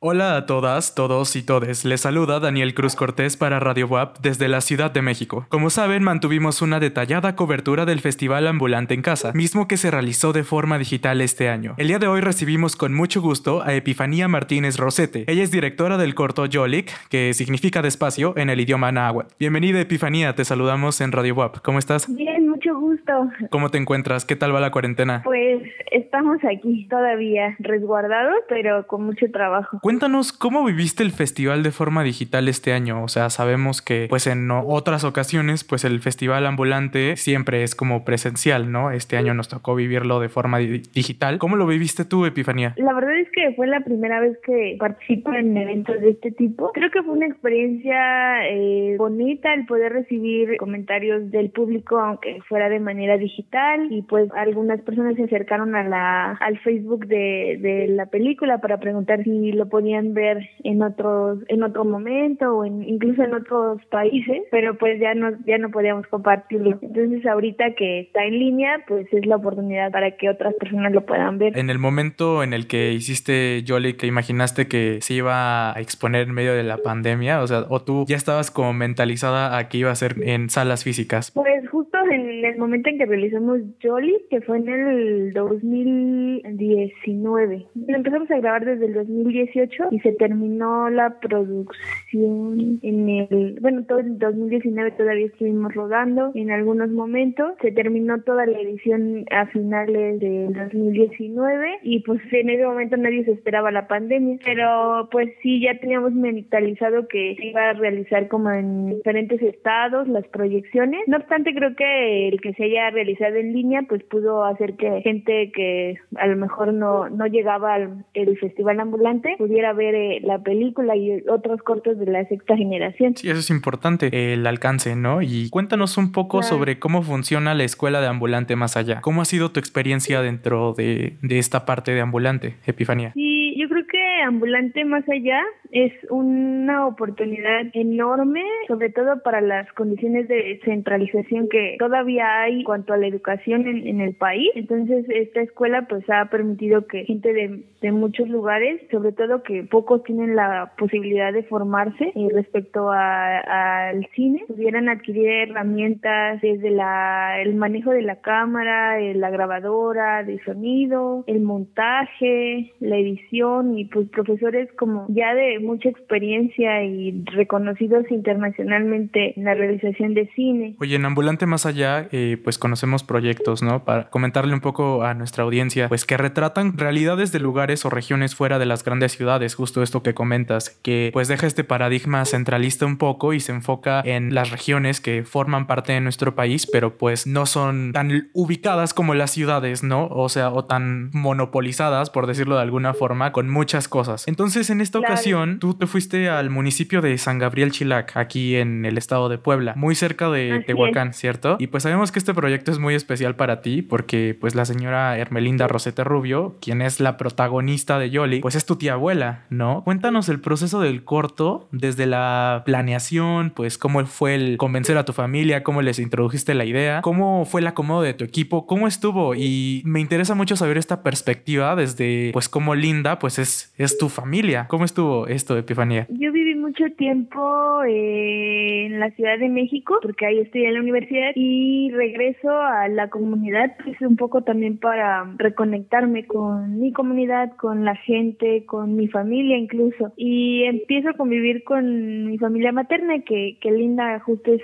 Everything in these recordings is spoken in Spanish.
Hola a todas, todos y todes. Les saluda Daniel Cruz Cortés para Radio WAP desde la Ciudad de México. Como saben, mantuvimos una detallada cobertura del Festival Ambulante en Casa, mismo que se realizó de forma digital este año. El día de hoy recibimos con mucho gusto a Epifanía Martínez Rosete. Ella es directora del corto Yolik, que significa despacio en el idioma náhuatl. Bienvenida Epifanía, te saludamos en Radio WAP. ¿Cómo estás? Bien, mucho gusto. ¿Cómo te encuentras? ¿Qué tal va la cuarentena? Pues estamos aquí todavía resguardados, pero con mucho trabajo. Cuéntanos cómo viviste el festival de forma digital este año. O sea, sabemos que pues en otras ocasiones pues el festival ambulante siempre es como presencial, ¿no? Este año nos tocó vivirlo de forma digital. ¿Cómo lo viviste tú, Epifanía? La verdad es que fue la primera vez que participo en eventos de este tipo. Creo que fue una experiencia eh, bonita el poder recibir comentarios del público, aunque fuera de manera digital. Y pues algunas personas se acercaron a la, al Facebook de, de la película para preguntar si lo podían ver en otros en otro momento o en, incluso en otros países, pero pues ya no ya no podíamos compartirlo. Entonces ahorita que está en línea, pues es la oportunidad para que otras personas lo puedan ver. En el momento en el que hiciste Jolly, que imaginaste que se iba a exponer en medio de la pandemia, o sea, o tú ya estabas como mentalizada a que iba a ser en salas físicas. Pues justo en el momento en que realizamos Jolly, que fue en el 2019. empezamos a grabar desde el 2018 y se terminó la producción en el, bueno, todo el 2019 todavía estuvimos rodando en algunos momentos. Se terminó toda la edición a finales del 2019 y pues en ese momento nadie se esperaba la pandemia. Pero pues sí, ya teníamos mentalizado que se iba a realizar como en diferentes estados las proyecciones. No obstante, creo que el que se haya realizado en línea pues pudo hacer que gente que a lo mejor no, no llegaba al el festival ambulante pudiera ver eh, la película y otros cortos de la sexta generación. Sí, eso es importante, el alcance, ¿no? Y cuéntanos un poco sobre cómo funciona la escuela de ambulante más allá. ¿Cómo ha sido tu experiencia dentro de, de esta parte de ambulante, Epifanía? Sí, creo que ambulante más allá es una oportunidad enorme, sobre todo para las condiciones de centralización que todavía hay en cuanto a la educación en, el país. Entonces, esta escuela pues ha permitido que gente de, muchos lugares, sobre todo que pocos tienen la posibilidad de formarse eh, respecto al cine, pudieran adquirir herramientas desde la, el manejo de la cámara, la grabadora de sonido, el montaje, la edición y pues profesores como ya de mucha experiencia y reconocidos internacionalmente en la realización de cine. Oye, en Ambulante Más Allá, eh, pues conocemos proyectos, ¿no? Para comentarle un poco a nuestra audiencia, pues que retratan realidades de lugares o regiones fuera de las grandes ciudades, justo esto que comentas, que pues deja este paradigma centralista un poco y se enfoca en las regiones que forman parte de nuestro país, pero pues no son tan ubicadas como las ciudades, ¿no? O sea, o tan monopolizadas, por decirlo de alguna forma, con muchas cosas. Entonces, en esta ocasión, tú te fuiste al municipio de San Gabriel Chilac, aquí en el estado de Puebla, muy cerca de Tehuacán, ¿cierto? Y pues sabemos que este proyecto es muy especial para ti porque pues la señora Hermelinda Rosete Rubio, quien es la protagonista de Yoli, pues es tu tía abuela, ¿no? Cuéntanos el proceso del corto desde la planeación, pues cómo fue el convencer a tu familia, cómo les introdujiste la idea, cómo fue el acomodo de tu equipo, cómo estuvo y me interesa mucho saber esta perspectiva desde pues cómo Linda pues es, es tu familia. ¿Cómo estuvo esto, Epifanía? Yo viví mucho tiempo eh, en la Ciudad de México porque ahí estudié en la universidad y regreso a la comunidad pues un poco también para reconectarme con mi comunidad, con la gente, con mi familia incluso y empiezo a convivir con mi familia materna que, que linda justo es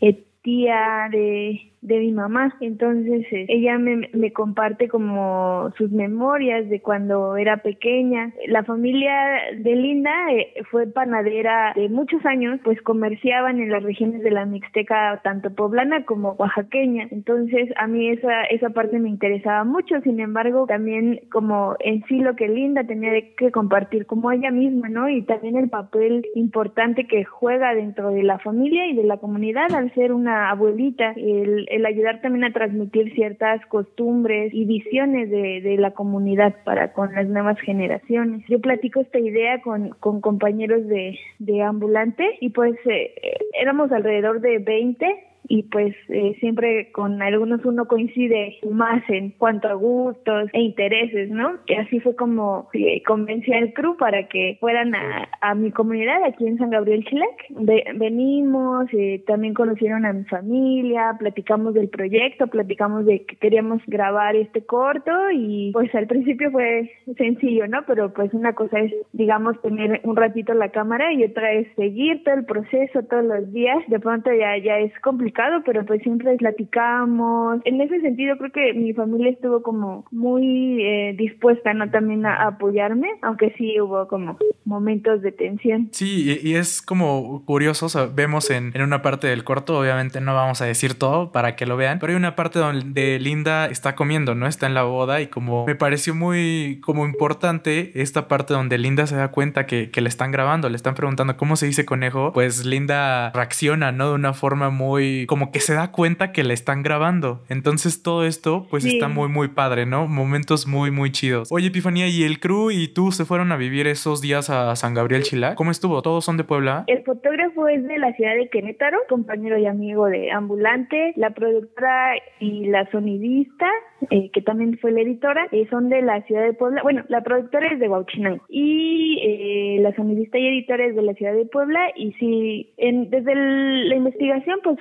eh, tía de de mi mamá. Entonces eh, ella me, me, comparte como sus memorias de cuando era pequeña. La familia de Linda eh, fue panadera de muchos años, pues comerciaban en las regiones de la Mixteca tanto poblana como oaxaqueña. Entonces a mí esa, esa parte me interesaba mucho. Sin embargo, también como en sí lo que Linda tenía que compartir como ella misma, ¿no? Y también el papel importante que juega dentro de la familia y de la comunidad al ser una abuelita. El, el ayudar también a transmitir ciertas costumbres y visiones de, de la comunidad para con las nuevas generaciones. Yo platico esta idea con, con compañeros de, de ambulante y pues eh, éramos alrededor de 20 y pues eh, siempre con algunos uno coincide más en cuanto a gustos e intereses, ¿no? Y así fue como eh, convencí al crew para que fueran a, mi comunidad aquí en San Gabriel Chilec. venimos, eh, también conocieron a mi familia, platicamos del proyecto, platicamos de que queríamos grabar este corto y pues al principio fue sencillo, ¿no? Pero pues una cosa es, digamos, tener un ratito la cámara y otra es seguir todo el proceso todos los días. De pronto ya, ya es complicado, pero pues siempre platicamos. En ese sentido creo que mi familia estuvo como muy eh, dispuesta, ¿no? También a, apoyarme, aunque sí hubo como momentos de tensión. Sí, y, es como curioso, vemos en, en una parte del corto, obviamente no vamos a decir todo para que lo vean, pero hay una parte donde Linda está comiendo, ¿no? Está en la boda y como me pareció muy como importante esta parte donde Linda se da cuenta que, que le están grabando, le están preguntando cómo se dice conejo, pues Linda reacciona, ¿no? De una forma muy como que se da cuenta que le están grabando. Entonces todo esto pues está muy muy padre, ¿no? Momentos muy muy chidos. Oye, Epifanía, ¿y el crew y tú se fueron a vivir esos días a San Gabriel Chilá? ¿Cómo estuvo? ¿Todos son de Puebla? El fotógrafo es de la ciudad de Querétaro, compañero y amigo de Ambulante, la productora y la sonidista, eh, que también fue la editora, eh, son de la ciudad de Puebla. Bueno, la productora es de Huachinango y eh, la sonidista y editora es de la ciudad de Puebla. Y sí, en, desde la investigación, pues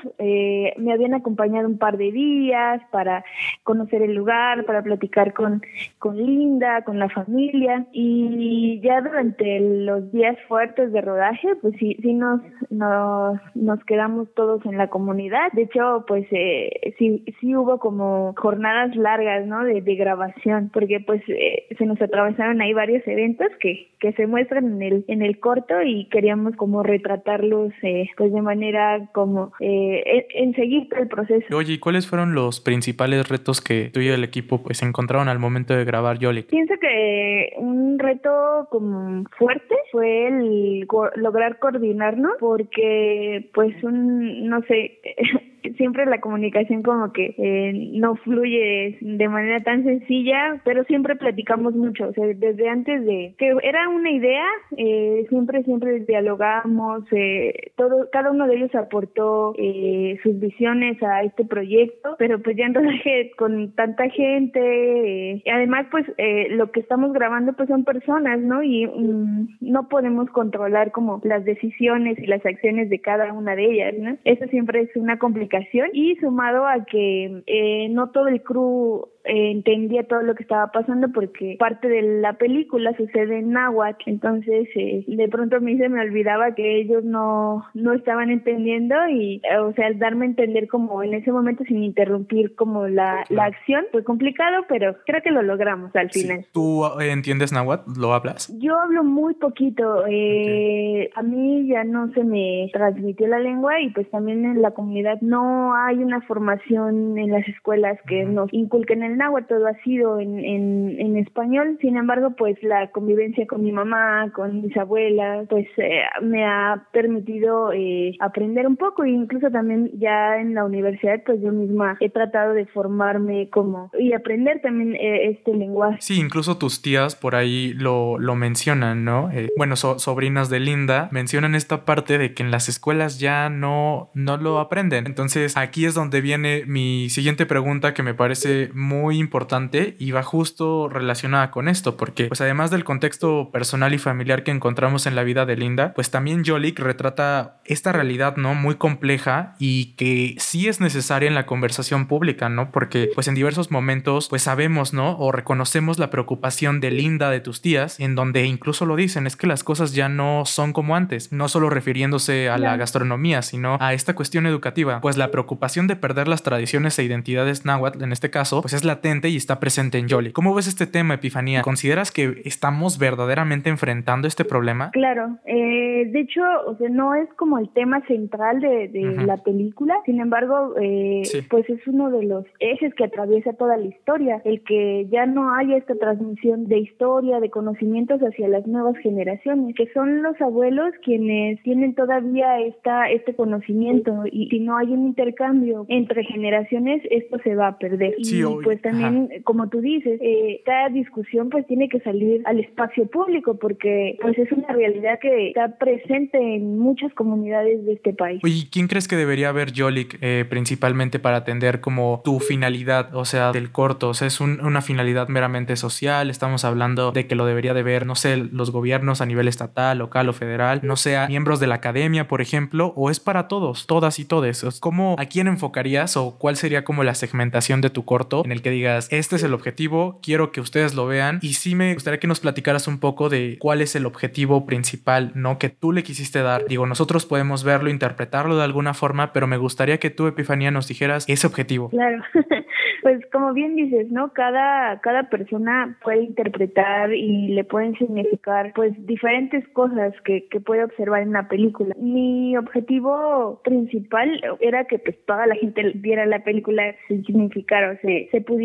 me habían acompañado un par de días para conocer el lugar, para platicar con, con Linda, con la familia. Y ya durante los días fuertes de rodaje, pues sí, sí nos, nos, nos quedamos todos en la comunidad. De hecho, pues eh, sí, sí hubo como jornadas largas, ¿no? De, grabación, porque pues eh, se nos atravesaron ahí varios eventos que, que se muestran en el, en el corto y queríamos como retratarlos eh, pues de manera como eh, en, seguir todo el proceso. Oye, ¿y cuáles fueron los principales retos que tú y el equipo pues encontraron al momento de grabar Yoli? Pienso que un reto como fuerte fue el lograr coordinarnos porque pues un no sé siempre la comunicación como que eh, no fluye de manera tan sencilla, pero siempre platicamos mucho, o sea, desde antes de que era una idea, eh, siempre, siempre dialogamos, eh, todo, cada uno de ellos aportó eh, sus visiones a este proyecto, pero pues ya en rodaje con tanta gente, eh, y además pues eh, lo que estamos grabando pues son personas, ¿no? Y mm, no podemos controlar como las decisiones y las acciones de cada una de ellas, ¿no? Eso siempre es una complicación y sumado a que eh, no todo el crew eh, entendía todo lo que estaba pasando porque parte de la película sucede en náhuatl, entonces eh, de pronto a mí se me olvidaba que ellos no, no estaban entendiendo y, o sea, darme a entender como en ese momento sin interrumpir como la, la acción fue complicado, pero creo que lo logramos al final. ¿Tú entiendes náhuatl? ¿Lo hablas? Yo hablo muy poquito, a mí ya no se me transmitió la lengua y pues también en la comunidad no hay una formación en las escuelas que nos inculquen el el náhuatl, todo ha sido en, español, sin embargo, pues la convivencia con mi mamá, con mis abuelas, pues eh, me ha permitido eh, aprender un poco e incluso también ya en la universidad, pues yo misma he tratado de formarme como y aprender también eh, este lenguaje. Sí, incluso tus tías por ahí lo, lo mencionan, ¿no? bueno, sobrinas de Linda mencionan esta parte de que en las escuelas ya no, no lo aprenden. Entonces aquí es donde viene mi siguiente pregunta que me parece muy muy importante y va justo relacionada con esto, porque pues además del contexto personal y familiar que encontramos en la vida de Linda, pues también Jolik retrata esta realidad, ¿no? Muy compleja y que sí es necesaria en la conversación pública, ¿no? Porque pues en diversos momentos pues sabemos, ¿no? O reconocemos la preocupación de Linda, de tus tías, en donde incluso lo dicen, es que las cosas ya no son como antes, no solo refiriéndose a la gastronomía, sino a esta cuestión educativa, pues la preocupación de perder las tradiciones e identidades náhuatl en este caso, pues es la latente y está presente en Yoli. ¿Cómo ves este tema, Epifanía? ¿Consideras que estamos verdaderamente enfrentando este problema? Claro, eh, de hecho, o sea, no es como el tema central de, la película, sin embargo, eh, pues es uno de los ejes que atraviesa toda la historia, el que ya no haya esta transmisión de historia, de conocimientos hacia las nuevas generaciones, que son los abuelos quienes tienen todavía esta, este conocimiento y si no hay un intercambio entre generaciones, esto se va a perder. Sí, y, pues pues también, como tú dices, eh, cada discusión pues tiene que salir al espacio público porque pues es una realidad que está presente en muchas comunidades de este país. Oye, ¿quién crees que debería ver Jolik eh, principalmente para atender como tu finalidad, o sea, del corto? O sea, es una finalidad meramente social, estamos hablando de que lo debería de ver, no sé, los gobiernos a nivel estatal, local o federal, no sea miembros de la academia, por ejemplo, o es para todos, todas y todes. ¿Cómo, a quién enfocarías o cuál sería como la segmentación de tu corto en el que digas, este es el objetivo, quiero que ustedes lo vean y sí me gustaría que nos platicaras un poco de cuál es el objetivo principal, ¿no? Que tú le quisiste dar. Digo, nosotros podemos verlo, interpretarlo de alguna forma, pero me gustaría que tú, Epifanía, nos dijeras ese objetivo. Claro. Pues como bien dices, ¿no? Cada, cada persona puede interpretar y le pueden significar pues diferentes cosas que, que puede observar en una película. Mi objetivo principal era que pues toda la gente viera la película sin significar, o sea, se pudiera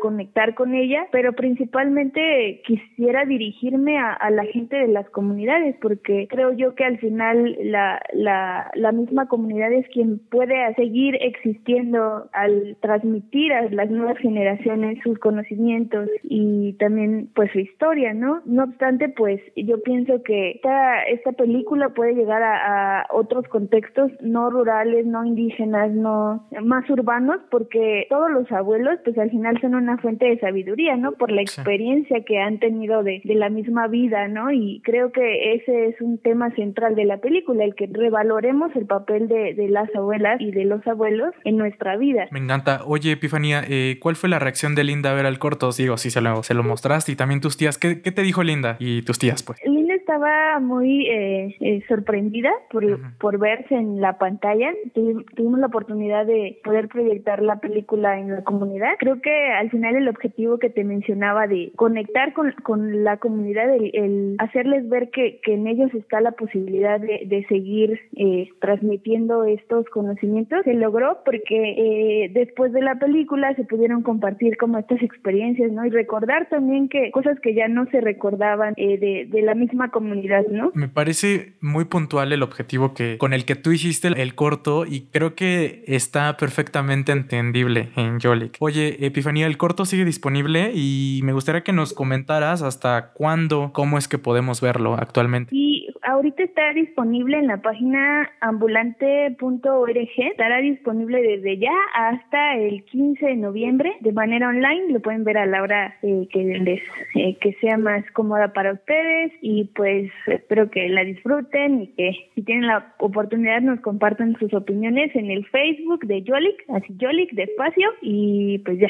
conectar con ella, pero principalmente quisiera dirigirme a, a la gente de las comunidades porque creo yo que al final la, la, la misma comunidad es quien puede seguir existiendo al transmitir a las nuevas generaciones sus conocimientos y también pues su historia, ¿no? No obstante, pues yo pienso que esta, esta película puede llegar a, otros contextos no rurales, no indígenas, no más urbanos, porque todos los abuelos pues al final son una fuente de sabiduría, ¿no? Por la experiencia que han tenido de, de la misma vida, ¿no? Y creo que ese es un tema central de la película, el que revaloremos el papel de, de las abuelas y de los abuelos en nuestra vida. Me encanta. Oye, Epifanía, eh, ¿cuál fue la reacción de Linda a ver al corto? Digo, si se lo, se lo mostraste y también tus tías. ¿Qué, ¿Qué, te dijo Linda y tus tías, pues? Linda estaba muy eh, eh, sorprendida por, por verse en la pantalla. tuvimos la oportunidad de poder proyectar la película en la comunidad. Creo que al final el objetivo que te mencionaba de conectar con, con la comunidad, el, hacerles ver que, que, en ellos está la posibilidad de, de seguir transmitiendo estos conocimientos, se logró porque después de la película se pudieron compartir como estas experiencias, ¿no? Y recordar también que cosas que ya no se recordaban eh, de, de, la misma comunidad, ¿no? Me parece muy puntual el objetivo que con el que tú hiciste el corto y creo que está perfectamente entendible en Jolik. Oye, Epifanía, el corto sigue disponible y me gustaría que nos comentaras hasta cuándo, cómo es que podemos verlo actualmente. Sí, ahorita está disponible en la página ambulante.org, estará disponible desde ya hasta el 15 de noviembre de manera online. Lo pueden ver a la hora eh, que les eh, que sea más cómoda para ustedes y pues espero que la disfruten y que si tienen la oportunidad nos compartan sus opiniones en el Facebook de Yolik, así Yolik despacio y pues ya.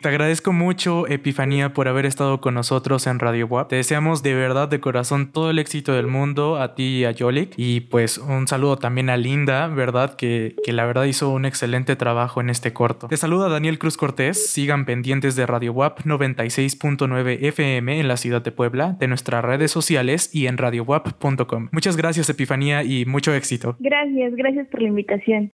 Te agradezco mucho, Epifanía, por haber estado con nosotros en Radio WAP. Te deseamos de verdad, de corazón, todo el éxito del mundo a ti y a Yolik. Y pues un saludo también a Linda, ¿verdad? Que, que la verdad hizo un excelente trabajo en este corto. Te saluda Daniel Cruz Cortés. Sigan pendientes de Radio WAP 96.9 FM en la ciudad de Puebla, de nuestras redes sociales y en radiowap.com. Muchas gracias, Epifanía, y mucho éxito. Gracias, gracias por la invitación.